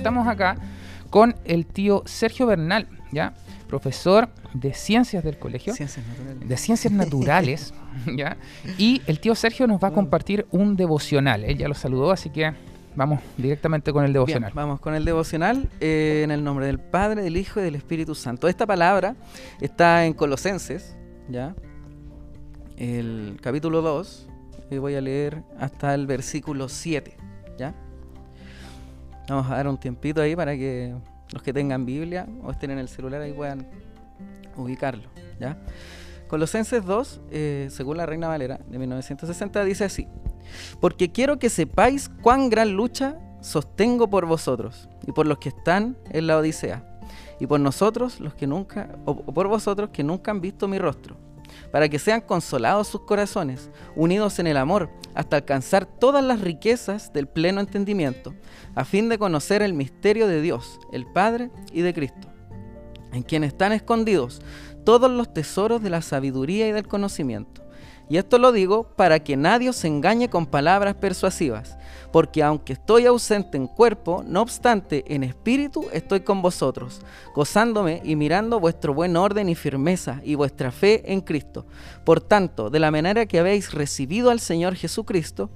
estamos acá con el tío Sergio Bernal, ¿ya? Profesor de Ciencias del Colegio. Ciencias naturales. De Ciencias Naturales, ¿ya? Y el tío Sergio nos va a compartir un devocional. Él ya lo saludó, así que vamos directamente con el devocional. Bien, vamos con el devocional eh, en el nombre del Padre, del Hijo y del Espíritu Santo. Esta palabra está en Colosenses, ¿ya? El capítulo 2, y voy a leer hasta el versículo 7, ¿ya? Vamos a dar un tiempito ahí para que los que tengan Biblia o estén en el celular ahí puedan ubicarlo. Colosenses 2, eh, según la Reina Valera de 1960, dice así: Porque quiero que sepáis cuán gran lucha sostengo por vosotros y por los que están en la Odisea, y por nosotros, los que nunca, o por vosotros que nunca han visto mi rostro para que sean consolados sus corazones, unidos en el amor, hasta alcanzar todas las riquezas del pleno entendimiento, a fin de conocer el misterio de Dios, el Padre y de Cristo, en quien están escondidos todos los tesoros de la sabiduría y del conocimiento. Y esto lo digo para que nadie se engañe con palabras persuasivas, porque aunque estoy ausente en cuerpo, no obstante en espíritu estoy con vosotros, gozándome y mirando vuestro buen orden y firmeza y vuestra fe en Cristo. Por tanto, de la manera que habéis recibido al Señor Jesucristo,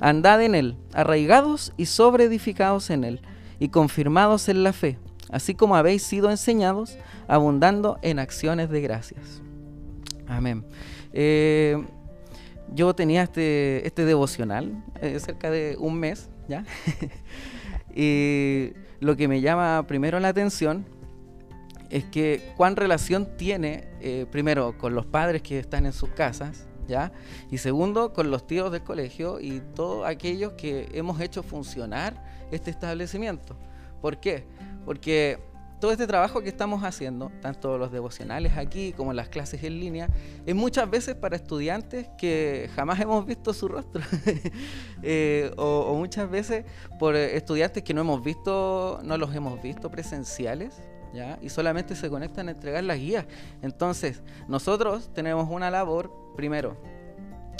andad en Él, arraigados y sobreedificados en Él, y confirmados en la fe, así como habéis sido enseñados, abundando en acciones de gracias. Amén. Eh, yo tenía este, este devocional eh, cerca de un mes, ¿ya? y lo que me llama primero la atención es que cuán relación tiene, eh, primero, con los padres que están en sus casas, ¿ya? Y segundo, con los tíos del colegio y todos aquellos que hemos hecho funcionar este establecimiento. ¿Por qué? Porque todo este trabajo que estamos haciendo, tanto los devocionales aquí como las clases en línea, es muchas veces para estudiantes que jamás hemos visto su rostro, eh, o, muchas veces por estudiantes que no hemos visto, no los hemos visto presenciales, ¿ya? y solamente se conectan a entregar las guías. Entonces, nosotros tenemos una labor, primero,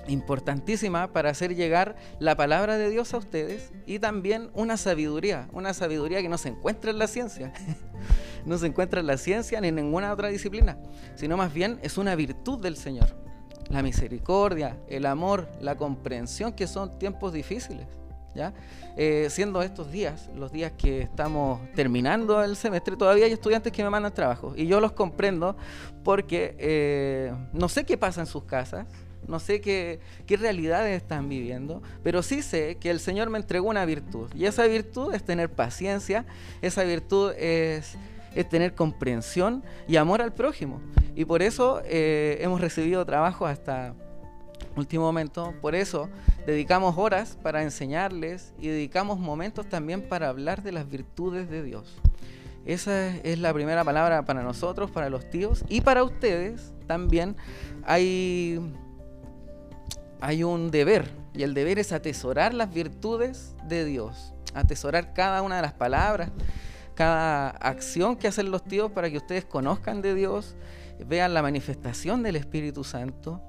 importantísima para hacer llegar la palabra de Dios a ustedes y también una sabiduría, una sabiduría que no se encuentra en la ciencia, no se encuentra en la ciencia ni en ninguna otra disciplina, sino más bien es una virtud del Señor, la misericordia, el amor, la comprensión que son tiempos difíciles. ¿Ya? Eh, siendo estos días, los días que estamos terminando el semestre, todavía hay estudiantes que me mandan trabajo y yo los comprendo porque eh, no sé qué pasa en sus casas, no sé qué, realidades están viviendo, pero sí sé que el Señor me entregó una virtud. Y esa virtud es tener paciencia, esa virtud es, tener comprensión y amor al prójimo. Y por eso eh, hemos recibido trabajo hasta último momento. Por eso dedicamos horas para enseñarles y dedicamos momentos también para hablar de las virtudes de Dios. Esa es la primera palabra para nosotros, para los tíos y para ustedes también. Hay hay un deber, y el deber es atesorar las virtudes de Dios, atesorar cada una de las palabras, cada acción que hacen los tíos para que ustedes conozcan de Dios, vean la manifestación del Espíritu Santo,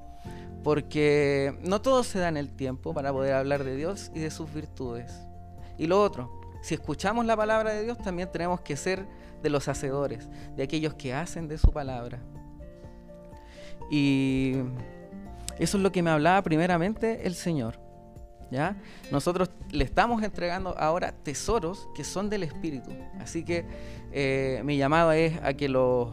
porque no todo se da en el tiempo para poder hablar de Dios y de sus virtudes. Y lo otro, si escuchamos la palabra de Dios, también tenemos que ser de los hacedores, de aquellos que hacen de su palabra. Y eso es lo que me hablaba primeramente el Señor. ¿ya? Nosotros le estamos entregando ahora tesoros que son del Espíritu. Así que eh, mi llamado es a que los,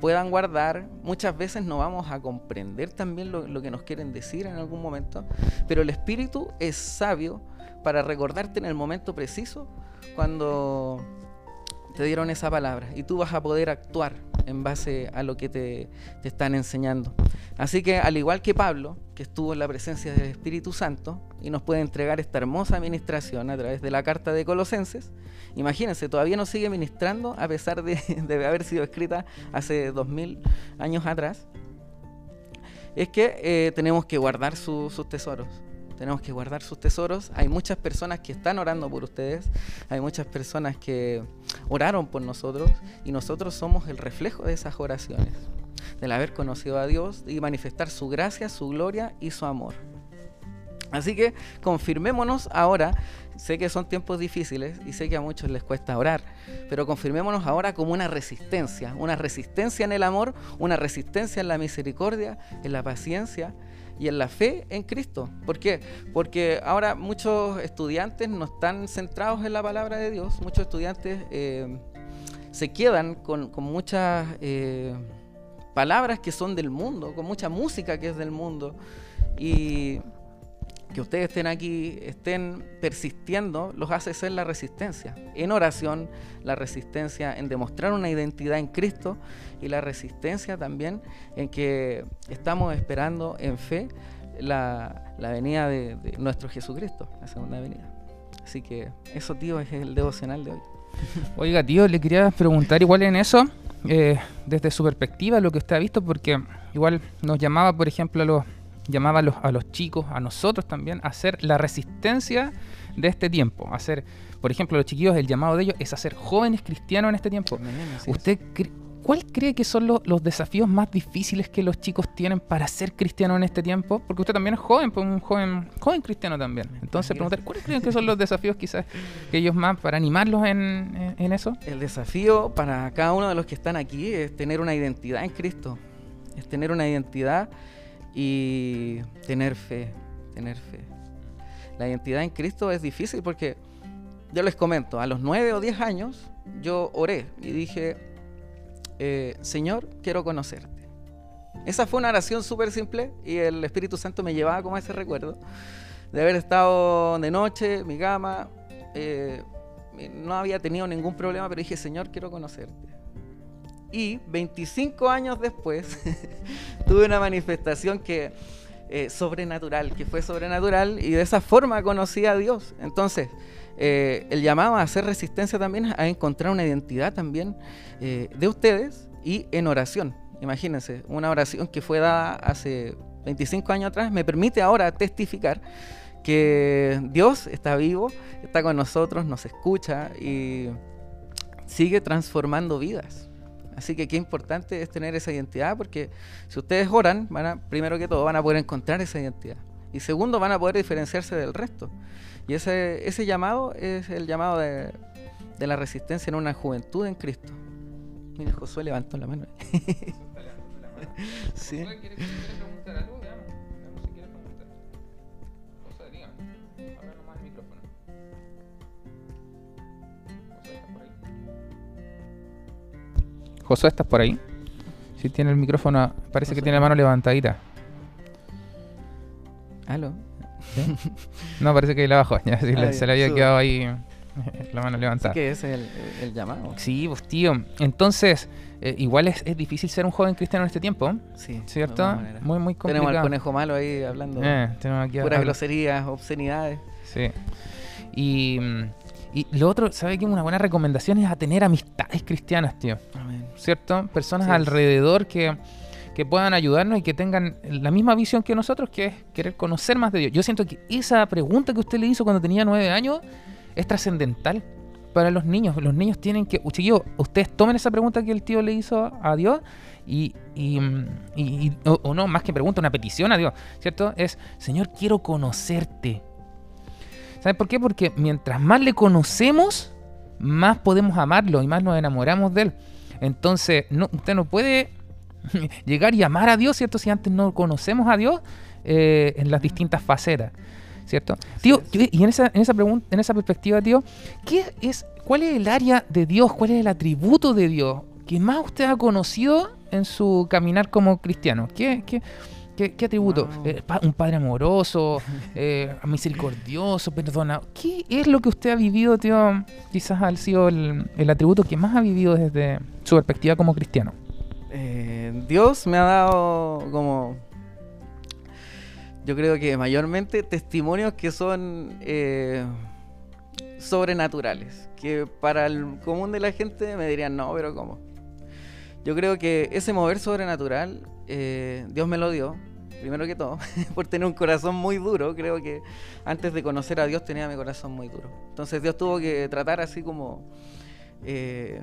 puedan guardar. Muchas veces no vamos a comprender también lo, lo que nos quieren decir en algún momento, pero el Espíritu es sabio para recordarte en el momento preciso cuando te dieron esa palabra y tú vas a poder actuar en base a lo que te, están enseñando. Así que al igual que Pablo, que estuvo en la presencia del Espíritu Santo y nos puede entregar esta hermosa administración a través de la carta de Colosenses, imagínense, todavía nos sigue ministrando a pesar de, haber sido escrita hace dos mil años atrás, es que eh, tenemos que guardar sus tesoros tenemos que guardar sus tesoros. Hay muchas personas que están orando por ustedes, hay muchas personas que oraron por nosotros y nosotros somos el reflejo de esas oraciones, del haber conocido a Dios y manifestar su gracia, su gloria y su amor. Así que confirmémonos ahora, sé que son tiempos difíciles y sé que a muchos les cuesta orar, pero confirmémonos ahora como una resistencia, una resistencia en el amor, una resistencia en la misericordia, en la paciencia y en la fe en Cristo. ¿Por qué? Porque ahora muchos estudiantes no están centrados en la palabra de Dios, muchos estudiantes eh, se quedan con, muchas eh, palabras que son del mundo, con mucha música que es del mundo y que ustedes estén aquí, estén persistiendo, los hace ser la resistencia. En oración, la resistencia en demostrar una identidad en Cristo y la resistencia también en que estamos esperando en fe la, venida de, nuestro Jesucristo, la segunda venida. Así que eso, tío, es el devocional de hoy. Oiga, tío, le quería preguntar igual en eso, eh, desde su perspectiva, lo que usted ha visto, porque igual nos llamaba, por ejemplo, a los llamaba a los, chicos, a nosotros también, a hacer la resistencia de este tiempo. Hacer, por ejemplo, los chiquillos, el llamado de ellos es hacer jóvenes cristianos en este tiempo. ¿Usted cuál cree que son los, desafíos más difíciles que los chicos tienen para ser cristianos en este tiempo? Porque usted también es joven, pues un joven, joven cristiano también. Entonces, preguntar, ¿cuáles creen que son los desafíos quizás que ellos más para animarlos en, en eso? El desafío para cada uno de los que están aquí es tener una identidad en Cristo. Es tener una identidad y tener fe, tener fe. La identidad en Cristo es difícil porque yo les comento, a los nueve o diez años yo oré y dije, eh, Señor, quiero conocerte. Esa fue una oración súper simple y el Espíritu Santo me llevaba como ese recuerdo de haber estado de noche, mi cama, eh, no había tenido ningún problema, pero dije, Señor, quiero conocerte. Y 25 años después tuve una manifestación que eh, sobrenatural, que fue sobrenatural y de esa forma conocí a Dios. Entonces, eh, el llamado a hacer resistencia también a encontrar una identidad también eh, de ustedes y en oración. Imagínense, una oración que fue dada hace 25 años atrás me permite ahora testificar que Dios está vivo, está con nosotros, nos escucha y sigue transformando vidas. Así que qué importante es tener esa identidad, porque si ustedes oran, van a, primero que todo van a poder encontrar esa identidad. Y segundo, van a poder diferenciarse del resto. Y ese, ese llamado es el llamado de, la resistencia en una juventud en Cristo. Mira, Josué levantó la mano. sí. Josué, ¿estás por ahí? Si tiene el micrófono, parece que tiene la mano levantadita. ¿Aló? No, parece que la bajó. Ya, se le había quedado ahí la mano levantada. ¿Qué es el, llamado? Sí, pues tío. Entonces, eh, igual es, difícil ser un joven cristiano en este tiempo. Sí. ¿Cierto? Muy, muy complicado. Tenemos al conejo malo ahí hablando. Eh, tenemos aquí puras groserías, obscenidades. Sí. Y y lo otro, ¿sabe qué? Una buena recomendación es a tener amistades cristianas, tío. ¿Cierto? Personas alrededor que, puedan ayudarnos y que tengan la misma visión que nosotros, que es querer conocer más de Dios. Yo siento que esa pregunta que usted le hizo cuando tenía nueve años es trascendental para los niños. Los niños tienen que, chiquillos, ustedes tomen esa pregunta que el tío le hizo a Dios y, y, y o, o, no, más que pregunta, una petición a Dios, ¿cierto? Es, Señor, quiero conocerte. ¿Sabes por qué? Porque mientras más le conocemos, más podemos amarlo y más nos enamoramos de él. Entonces, no, usted no puede llegar y amar a Dios, ¿cierto? Si antes no conocemos a Dios eh, en las distintas facetas, ¿cierto? tío, y en esa, en esa pregunta, en esa perspectiva, tío, ¿qué es, ¿cuál es el área de Dios? ¿Cuál es el atributo de Dios que más usted ha conocido en su caminar como cristiano? ¿Qué, qué, ¿Qué, atributo? Eh, un padre amoroso, eh, misericordioso, perdona. ¿Qué es lo que usted ha vivido, tío? Quizás ha sido el, atributo que más ha vivido desde su perspectiva como cristiano. Eh, Dios me ha dado como, yo creo que mayormente testimonios que son sobrenaturales, que para el común de la gente me dirían, no, pero ¿cómo? Yo creo que ese mover sobrenatural eh, Dios me lo dio, primero que todo, por tener un corazón muy duro. Creo que antes de conocer a Dios tenía mi corazón muy duro. Entonces Dios tuvo que tratar así como... Eh,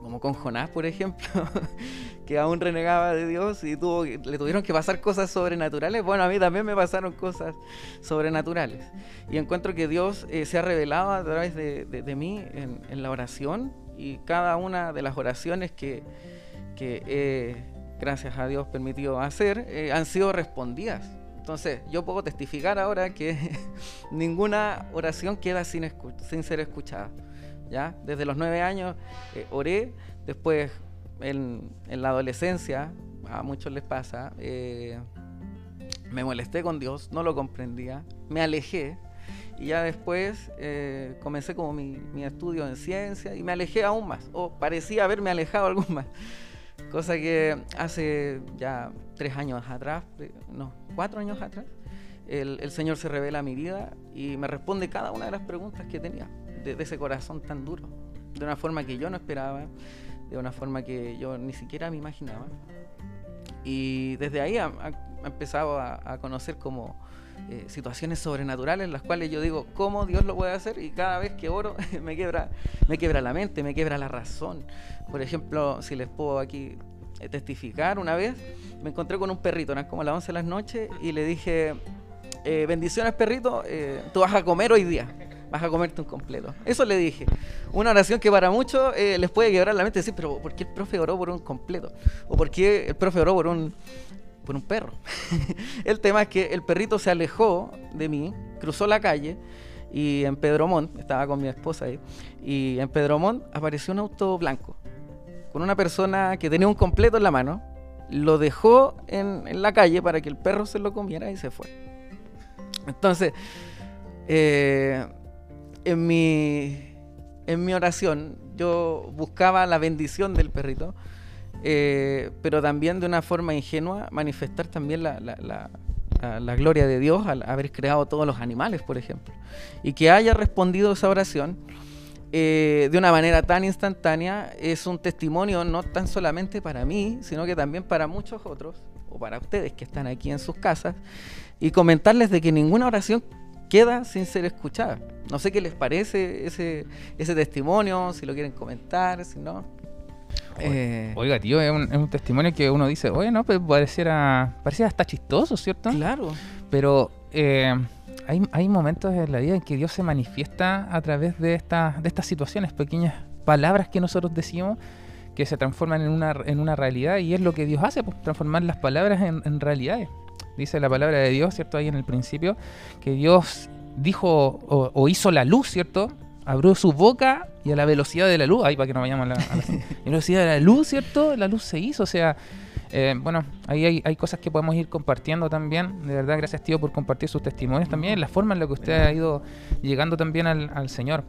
como con Jonás, por ejemplo, que aún renegaba de Dios y tuvo, le tuvieron que pasar cosas sobrenaturales. Bueno, a mí también me pasaron cosas sobrenaturales. Y encuentro que Dios eh, se ha revelado a través de, mí en, la oración y cada una de las oraciones que, que gracias a Dios, permitido hacer, eh, han sido respondidas. Entonces, yo puedo testificar ahora que ninguna oración queda sin, sin ser escuchada. ¿ya? Desde los nueve años eh, oré, después en, la adolescencia, a muchos les pasa, eh, me molesté con Dios, no lo comprendía, me alejé y ya después eh, comencé como mi, mi, estudio en ciencia y me alejé aún más, o parecía haberme alejado algún más. Cosa que hace ya tres años atrás, no, cuatro años atrás, el, el, Señor se revela a mi vida y me responde cada una de las preguntas que tenía de, ese corazón tan duro, de una forma que yo no esperaba, de una forma que yo ni siquiera me imaginaba. Y desde ahí ha, empezado a, conocer como eh, situaciones sobrenaturales en las cuales yo digo, ¿cómo Dios lo puede hacer? Y cada vez que oro me quiebra, me la mente, me quiebra la razón. Por ejemplo, si les puedo aquí eh, testificar, una vez me encontré con un perrito, eran como las 11 de la noche, y le dije, eh, bendiciones perrito, tú vas a comer hoy día, vas a comerte un completo. Eso le dije. Una oración que para muchos les puede quebrar la mente y decir, pero ¿por qué el profe oró por un completo? ¿O por qué el profe oró por un, un perro? el tema es que el perrito se alejó de mí, cruzó la calle, y en Pedromont, estaba con mi esposa ahí, y en Pedromont apareció un auto blanco con una persona que tenía un completo en la mano, lo dejó en, la calle para que el perro se lo comiera y se fue. Entonces, eh, en, mi, en mi oración yo buscaba la bendición del perrito, eh, pero también de una forma ingenua manifestar también la, la gloria de Dios al haber creado todos los animales, por ejemplo. Y que haya respondido esa oración eh, de una manera tan instantánea es un testimonio no tan solamente para mí, sino que también para muchos otros, o para ustedes que están aquí en sus casas, y comentarles de que ninguna oración queda sin ser escuchada. No sé qué les parece ese, ese testimonio, si lo quieren comentar, si no. Eh, oiga, tío, es un, testimonio que uno dice, oye, no, pues pareciera, pareciera hasta chistoso, ¿cierto? Claro. Pero eh, hay, momentos en la vida en que Dios se manifiesta a través de, esta, de estas situaciones, pequeñas palabras que nosotros decimos que se transforman en una, en una realidad y es lo que Dios hace, pues, transformar las palabras en, realidades. Dice la palabra de Dios, ¿cierto? Ahí en el principio, que Dios dijo o, hizo la luz, ¿cierto? Abrió su boca y a la velocidad de la luz, ahí para que no vayamos a la, a la velocidad de la luz, ¿cierto? La luz se hizo, o sea, eh, bueno, ahí hay, cosas que podemos ir compartiendo también. De verdad, gracias tío por compartir sus testimonios también, la forma en la que usted ha ido llegando también al, Señor.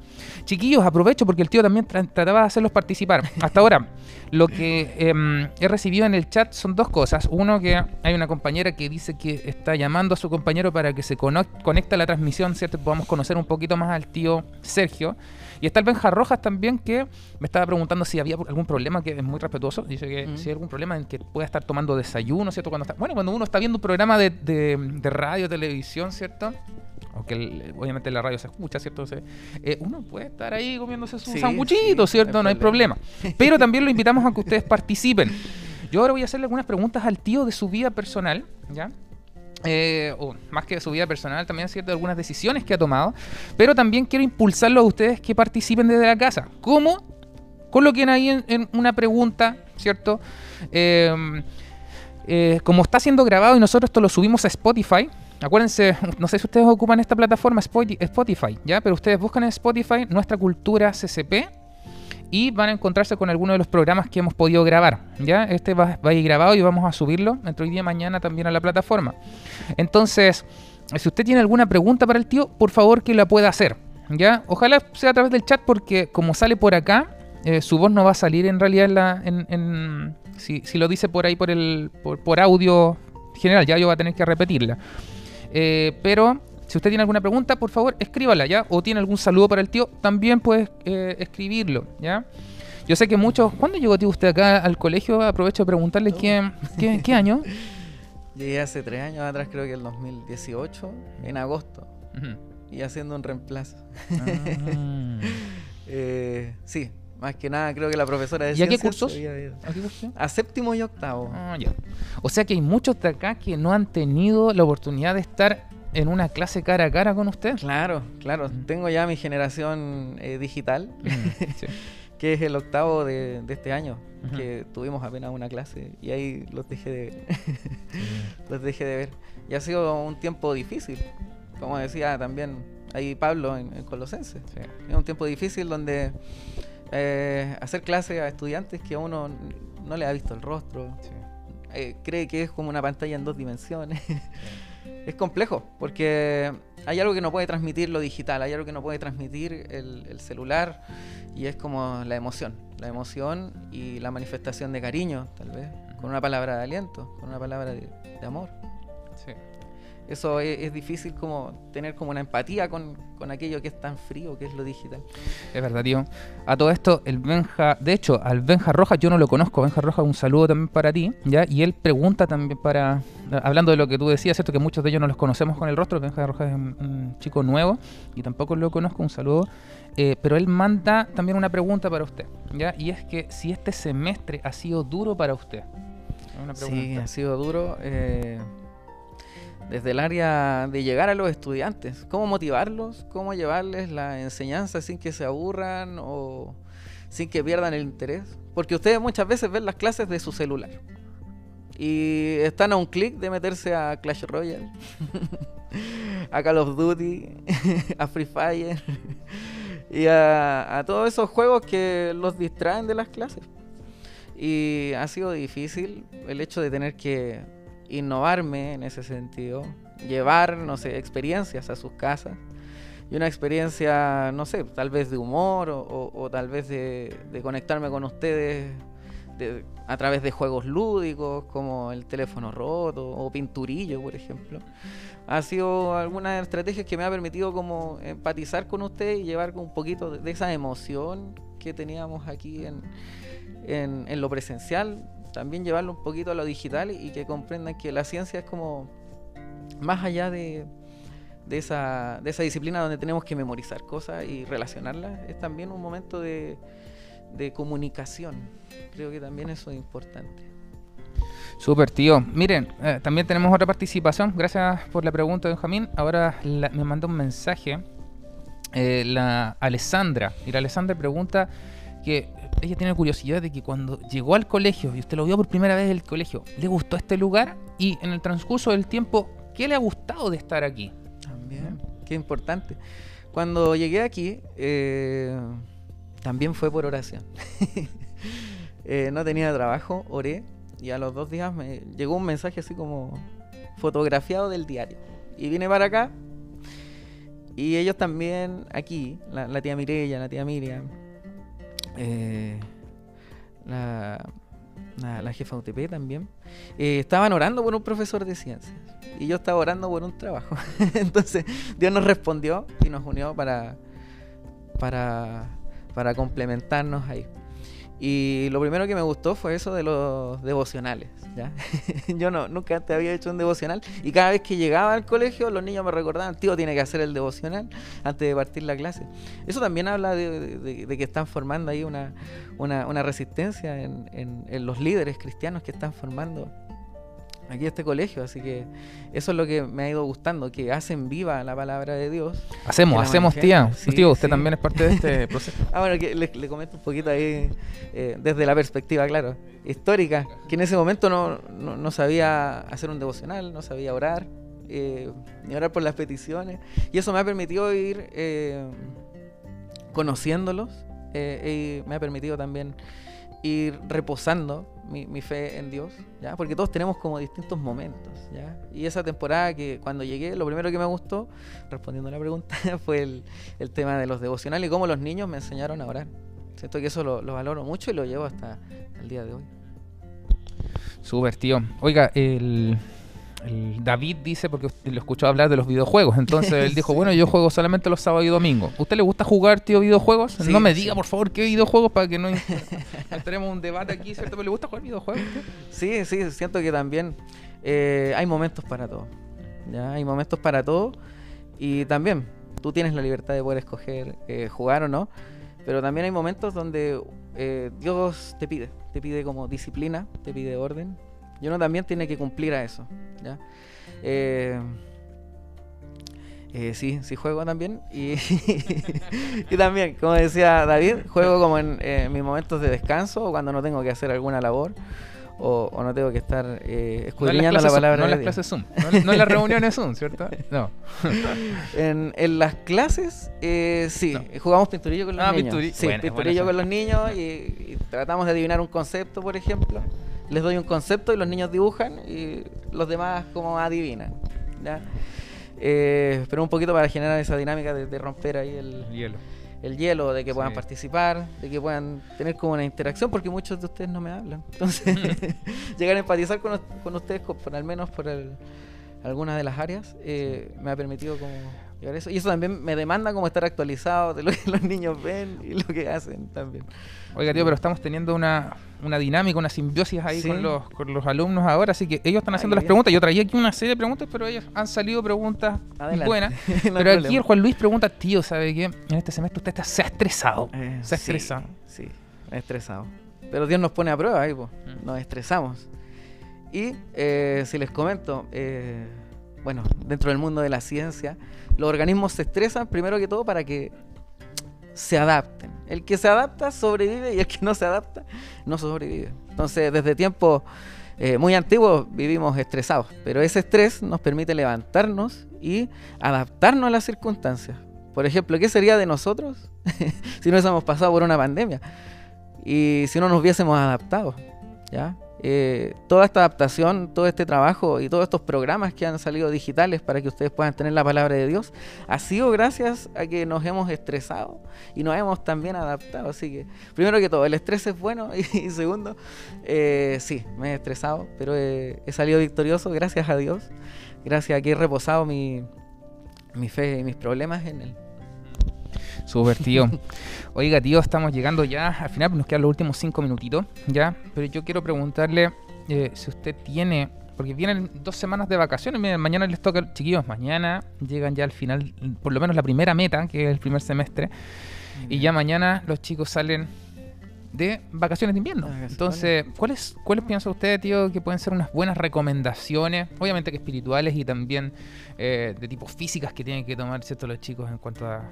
Chiquillos, aprovecho porque el tío también trataba de hacerlos participar. Hasta ahora, lo que em, he recibido en el chat son dos cosas. Uno, que hay una compañera que dice que está llamando a su compañero para que se conecte a la transmisión, ¿cierto? Podamos conocer un poquito más al tío Sergio. Y está el Benja Rojas también que me estaba preguntando si había algún problema, que es muy respetuoso. Dice que si hay algún problema en que pueda estar tomando desayuno, ¿cierto? Cuando está, bueno, cuando uno está viendo un programa de, de, radio, televisión, ¿cierto? O que obviamente la radio se escucha, ¿cierto? Eh, uno puede estar ahí comiéndose su sanguchito, ¿cierto? No hay problema. Pero también lo invitamos a que ustedes participen. Yo ahora voy a hacerle algunas preguntas al tío de su vida personal, ¿ya? Eh, más que su vida personal, también cierto algunas decisiones que ha tomado, pero también quiero impulsarlo a ustedes que participen desde la casa. ¿Cómo? Coloquen ahí en, una pregunta, ¿cierto? Em, eh, como está siendo grabado y nosotros esto lo subimos a Spotify, acuérdense, no sé si ustedes ocupan esta plataforma Spotify, ¿ya? Pero ustedes buscan en Spotify Nuestra Cultura CCP y van a encontrarse con alguno de los programas que hemos podido grabar. ¿ya? Este va, a ir grabado y vamos a subirlo entre hoy día y mañana también a la plataforma. Entonces, si usted tiene alguna pregunta para el tío, por favor que la pueda hacer. ¿ya? Ojalá sea a través del chat porque como sale por acá, eh, su voz no va a salir en realidad en la, en, si, lo dice por ahí por, el, por, audio general, ya yo voy a tener que repetirla. Eh, pero si usted tiene alguna pregunta, por favor, escríbala, ¿ya? O tiene algún saludo para el tío, también puede eh, escribirlo, ¿ya? Yo sé que muchos... ¿Cuándo llegó tío usted acá al colegio? Aprovecho de preguntarle quién, qué, año. Llegué hace tres años atrás, creo que el 2018, en agosto. Y haciendo un reemplazo. Ah. Eh, sí, Más que nada, creo que la profesora de ¿Y a qué cursos? ¿A qué cursos? A séptimo y octavo. Ah, ya. O sea que hay muchos de acá que no han tenido la oportunidad de estar en una clase cara a cara con usted. Claro, claro. Tengo ya mi generación eh, digital, que es el octavo de, este año, que tuvimos apenas una clase y ahí los dejé de, los dejé de ver. Y ha sido un tiempo difícil, como decía también ahí Pablo en, en Colosense. Es un tiempo difícil donde eh, hacer clases a estudiantes que a uno no le ha visto el rostro, eh, cree que es como una pantalla en dos dimensiones. es complejo, porque hay algo que no puede transmitir lo digital, hay algo que no puede transmitir el, celular, y es como la emoción, la emoción y la manifestación de cariño, tal vez, con una palabra de aliento, con una palabra de, de amor eso es, difícil como tener como una empatía con, aquello que es tan frío que es lo digital. Es verdad, tío. A todo esto, el Benja, de hecho, al Benja Rojas yo no lo conozco. Benja Rojas, un saludo también para ti, ¿ya? Y él pregunta también para, hablando de lo que tú decías, ¿cierto? Que muchos de ellos no los conocemos con el rostro. Benja Rojas es un, chico nuevo y tampoco lo conozco, un saludo. Eh, pero él manda también una pregunta para usted, ¿ya? Y es que si este semestre ha sido duro para usted. Sí, ha sido duro. Eh desde el área de llegar a los estudiantes, cómo motivarlos, cómo llevarles la enseñanza sin que se aburran o sin que pierdan el interés. Porque ustedes muchas veces ven las clases de su celular y están a un clic de meterse a Clash Royale, a Call of Duty, a Free Fire y a, a todos esos juegos que los distraen de las clases. Y ha sido difícil el hecho de tener que innovarme en ese sentido, llevar, no sé, experiencias a sus casas. Y una experiencia, no sé, tal vez de humor o, tal vez de, conectarme con ustedes a través de juegos lúdicos como el teléfono roto o pinturillo, por ejemplo. Ha sido alguna estrategias que me ha permitido como empatizar con usted y llevar un poquito de, esa emoción que teníamos aquí en, en lo presencial también llevarlo un poquito a lo digital y que comprendan que la ciencia es como más allá de, de, esa, de esa disciplina donde tenemos que memorizar cosas y relacionarlas, es también un momento de, de comunicación. Creo que también eso es importante. Super, tío. Miren, eh, también tenemos otra participación. Gracias por la pregunta, Benjamín. Ahora me manda un mensaje eh, la Alessandra. Y la Alessandra pregunta que ella tiene curiosidad de que cuando llegó al colegio y usted lo vio por primera vez el colegio, ¿le gustó este lugar? Y en el transcurso del tiempo, ¿qué le ha gustado de estar aquí? También, qué importante. Cuando llegué aquí, eh, también fue por oración. Eh, no tenía trabajo, oré y a los dos días me llegó un mensaje así como fotografiado del diario. Y vine para acá y ellos también aquí, la, la tía Mireya, la tía Miriam, eh, la, la, jefa UTP también, eh, estaban orando por un profesor de ciencias y yo estaba orando por un trabajo. Entonces Dios nos respondió y nos unió para, para, para complementarnos ahí. Y lo primero que me gustó fue eso de los devocionales. ¿ya? Yo no, nunca antes había hecho un devocional y cada vez que llegaba al colegio los niños me recordaban, tío, tiene que hacer el devocional antes de partir la clase. Eso también habla de, que están formando ahí una, una, resistencia en, en los líderes cristianos que están formando aquí este colegio, así que eso es lo que me ha ido gustando, que hacen viva la palabra de Dios. Hacemos, hacemos tía. tío, usted también es parte de este proceso. ah, bueno, que le, comento un poquito ahí, eh, desde la perspectiva, claro, histórica, que en ese momento no, no, sabía hacer un devocional, no sabía orar, eh, ni orar por las peticiones, y eso me ha permitido ir eh, conociéndolos, y me ha permitido también ir reposando mi, fe en Dios, ¿ya? Porque todos tenemos como distintos momentos, ¿ya? Y esa temporada que cuando llegué, lo primero que me gustó, respondiendo a la pregunta, fue el, el tema de los devocionales y cómo los niños me enseñaron a orar. Siento que eso lo, lo valoro mucho y lo llevo hasta el día de hoy. Súper, tío. Oiga, el David dice, porque lo escuchó hablar de los videojuegos, entonces él dijo, bueno, yo juego solamente los sábados y domingos. ¿Usted le gusta jugar, tío, videojuegos? no me diga, por favor, qué videojuegos para que no tenemos un debate aquí, ¿cierto? ¿Pero le gusta jugar videojuegos? Sí, sí, siento que también eh, hay momentos para todo. ¿ya? Hay momentos para todo y también tú tienes la libertad de poder escoger eh, jugar o no. pero también hay momentos donde eh, Dios te pide, te pide como disciplina, te pide orden, y uno también tiene que cumplir a eso. ¿ya? Eh, eh, sí, sí juego también. Y, y también, como decía David, juego como en mis momentos de descanso o cuando no tengo que hacer alguna labor o, no tengo que estar eh, escudriñando la palabra. No en las clases Zoom, no, en las reuniones Zoom, ¿cierto? No. en, en, las clases, eh, sí, jugamos pinturillo con los ah, niños. sí, pinturillo con los niños y, tratamos de adivinar un concepto, por ejemplo. Les doy un concepto y los niños dibujan y los demás como adivinan. Eh, pero un poquito para generar esa dinámica de, de romper ahí el hielo el hielo, de que puedan participar, de que puedan tener como una interacción, porque muchos de ustedes no me hablan. Entonces, llegar a empatizar con, con ustedes, por, al menos por algunas de las áreas, eh, me ha permitido como eso. Y eso también me demanda como estar actualizado de lo que los niños ven y lo que hacen también. Oiga, tío, pero estamos teniendo una, una dinámica, una simbiosis ahí con, los, con los alumnos ahora, así que ellos están haciendo las preguntas. Yo traía aquí una serie de preguntas, pero ellos han salido preguntas buenas. pero aquí el Juan Luis pregunta, tío, ¿sabe qué? En este semestre usted está, se ha estresado. Eh, se ha estresado. Sí, sí, estresado. Pero Dios nos pone a prueba ahí, pues. Nos estresamos. Y eh, si les comento, eh, bueno, dentro del mundo de la ciencia, los organismos se estresan primero que todo para que se adapten. El que se adapta sobrevive y el que no se adapta no sobrevive. Entonces, desde tiempos eh, muy antiguos vivimos estresados, pero ese estrés nos permite levantarnos y adaptarnos a las circunstancias. Por ejemplo, ¿qué sería de nosotros si no hubiésemos pasado por una pandemia? Y si no nos hubiésemos adaptado, ¿ya? Eh, toda esta adaptación, todo este trabajo y todos estos programas que han salido digitales para que ustedes puedan tener la palabra de Dios, ha sido gracias a que nos hemos estresado y nos hemos también adaptado. Así que, primero que todo, el estrés es bueno y, segundo, eh, sí, me he estresado, pero he, salido victorioso gracias a Dios, gracias a que he reposado mi, mi fe y mis problemas en Él. Súper, tío. Oiga, tío, estamos llegando ya al final, nos quedan los últimos cinco minutitos, ¿ya? Pero yo quiero preguntarle eh, si usted tiene, porque vienen dos semanas de vacaciones, miren, mañana les toca, chiquillos, mañana llegan ya al final, por lo menos la primera meta, que es el primer semestre, y ya mañana los chicos salen de vacaciones de invierno. Entonces, ¿cuáles, ¿cuáles piensa usted, tío, que pueden ser unas buenas recomendaciones? Obviamente que espirituales y también eh, de tipo físicas que tienen que tomar ¿cierto? los chicos en cuanto a,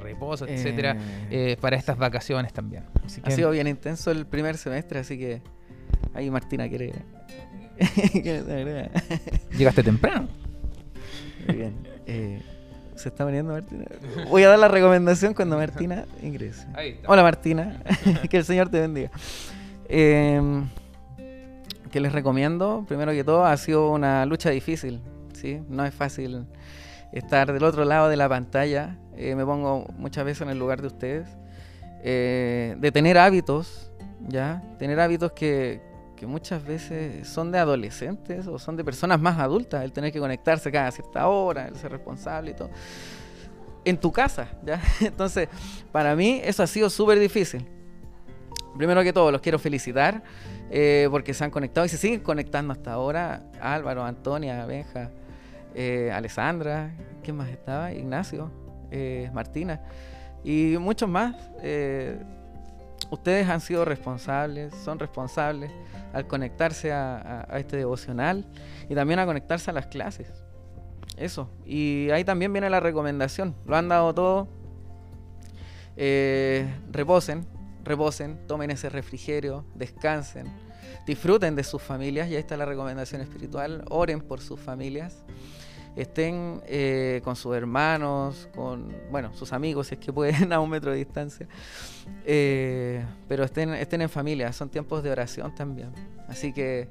reposo, etcétera, eh, eh, para estas vacaciones también. ha sido bien intenso el primer semestre, así que ahí Martina quiere. Llegaste temprano. Muy bien. Se está veniendo Martina. Voy a dar la recomendación cuando Martina ingrese. Hola Martina, que el Señor te bendiga. Eh, ¿Qué les recomiendo? Primero que todo, ha sido una lucha difícil. ¿sí? No es fácil estar del otro lado de la pantalla. Eh, me pongo muchas veces en el lugar de ustedes. Eh, de tener hábitos, ¿ya? Tener hábitos que, que muchas veces son de adolescentes o son de personas más adultas, el tener que conectarse cada cierta hora, el ser responsable y todo. En tu casa, ¿ya? Entonces, para mí eso ha sido súper difícil. Primero que todo, los quiero felicitar eh, porque se han conectado y se siguen conectando hasta ahora. Álvaro, Antonia, Benja, eh, Alessandra, ¿quién más estaba? Ignacio, eh, Martina y muchos más. Ustedes han sido responsables, son responsables al conectarse a, este devocional y también a conectarse a las clases. Eso. Y ahí también viene la recomendación. Lo han dado todo. Eh, reposen, reposen, tomen ese refrigerio, descansen, disfruten de sus familias. Y ahí está la recomendación espiritual. Oren por sus familias estén eh, con sus hermanos, con bueno, sus amigos, si es que pueden a un metro de distancia, eh, pero estén, estén en familia, son tiempos de oración también. Así que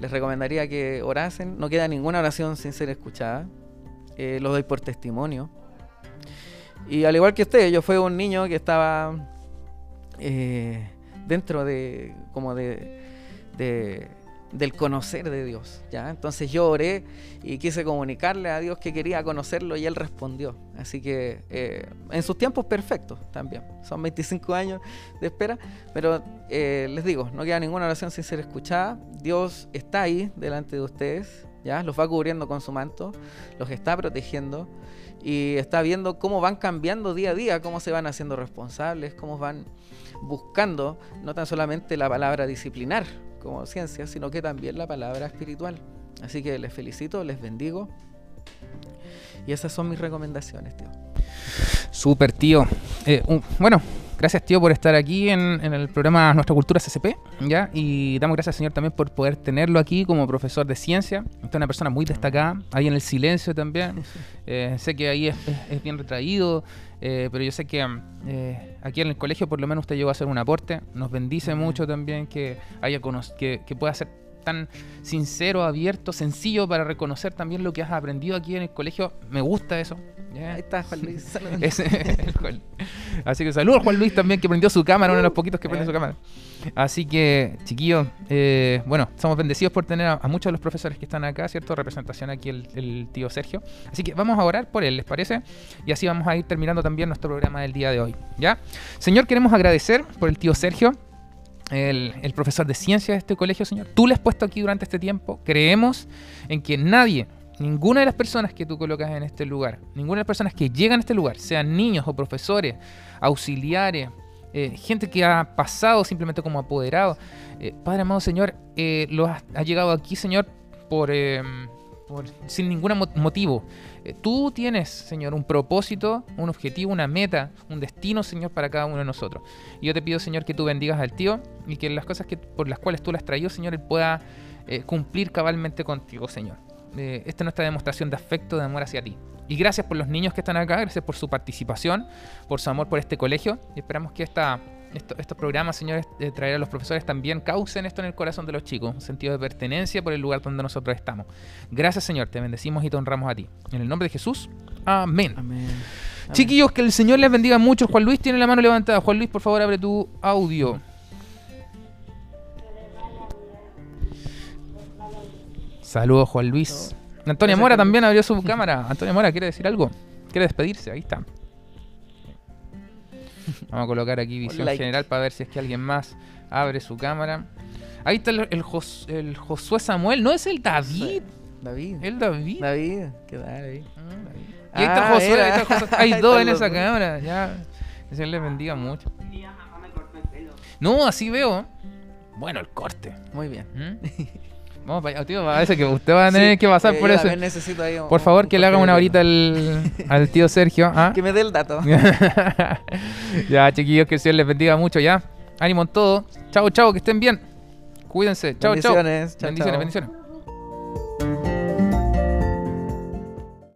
les recomendaría que orasen, no queda ninguna oración sin ser escuchada, eh, lo doy por testimonio. Y al igual que usted, yo fui un niño que estaba dentro de como de del conocer de Dios. ¿ya? Entonces yo oré y quise comunicarle a Dios que quería conocerlo y Él respondió. Así que eh, en sus tiempos perfectos también. Son 25 años de espera, pero eh, les digo, no queda ninguna oración sin ser escuchada. Dios está ahí delante de ustedes, ¿ya? los va cubriendo con su manto, los está protegiendo y está viendo cómo van cambiando día a día, cómo se van haciendo responsables, cómo van buscando no tan solamente la palabra disciplinar como ciencia, sino que también la palabra espiritual. Así que les felicito, les bendigo. Y esas son mis recomendaciones, tío. Súper, tío. Eh, bueno, gracias, tío, por estar aquí en, el programa Nuestra Cultura CCP, ¿ya? Y damos gracias, señor, también por poder tenerlo aquí como profesor de ciencia. Usted es una persona muy destacada, ahí en el silencio también. Eh, sé que ahí es, bien retraído, eh, pero yo sé que aquí en el colegio por lo menos usted llegó a hacer un aporte. Nos bendice mucho también que, haya que, que pueda ser tan sincero, abierto, sencillo para reconocer también lo que has aprendido aquí en el colegio. Me gusta eso. Ahí está Juan Luis. Así que saludos Juan Luis también que prendió su cámara, uno de los poquitos que prendió su cámara. Así que, chiquillos, eh, bueno, somos bendecidos por tener a, muchos de los profesores que están acá, ¿cierto? Representación aquí el, el, tío Sergio. Así que vamos a orar por él, ¿les parece? Y así vamos a ir terminando también nuestro programa del día de hoy, ¿ya? Señor, queremos agradecer por el tío Sergio el, profesor de ciencia de este colegio, Señor. Tú le has puesto aquí durante este tiempo. Creemos en que nadie, ninguna de las personas que tú colocas en este lugar, ninguna de las personas que llegan a este lugar, sean niños o profesores, auxiliares, eh, gente que ha pasado simplemente como apoderado, eh, Padre amado Señor, eh, lo ha, llegado aquí, Señor, por, sin ningún motivo. Eh, tú tienes, Señor, un propósito, un objetivo, una meta, un destino, Señor, para cada uno de nosotros. Y yo te pido, Señor, que tú bendigas al tío y que las cosas que, por las cuales tú le has traído, Señor, él pueda eh, cumplir cabalmente contigo, Señor. Eh, esta es nuestra demostración de afecto, de amor hacia ti. Y gracias por los niños que están acá, gracias por su participación, por su amor por este colegio. Y esperamos que esta estos programas, señores, de traer a los profesores también causen esto en el corazón de los chicos, un sentido de pertenencia por el lugar donde nosotros estamos. Gracias, Señor, te bendecimos y te honramos a ti. En el nombre de Jesús, amén. Chiquillos, que el Señor les bendiga mucho. Juan Luis tiene la mano levantada. Juan Luis, por favor, abre tu audio. Saludos, Juan Luis. Antonia Mora también abrió su cámara. Antonia Mora, ¿quiere decir algo? ¿Quiere despedirse? Ahí está. Vamos a colocar aquí visión general para ver si es que alguien más abre su cámara. Ahí está el, el, Josué Samuel, no es el David. David. El David. David, qué tal ahí. Ah, y ahí está ah, Josué, ahí está Josué. Hay dos en esa cámara, ya. Que se les bendiga mucho. No, así veo. Bueno, el corte. Muy bien. ¿Mm? Vamos para allá, tío. Parece que usted va a tener que pasar eh, por eso. Necesito ahí por favor, que le haga una horita al, al tío Sergio. ¿ah? Que me dé el dato. ya, chiquillos, que el Señor les bendiga mucho ya. Ánimo en todo. Chao, chao, que estén bien. Cuídense. Chao, chao. Bendiciones. Bendiciones, bendiciones.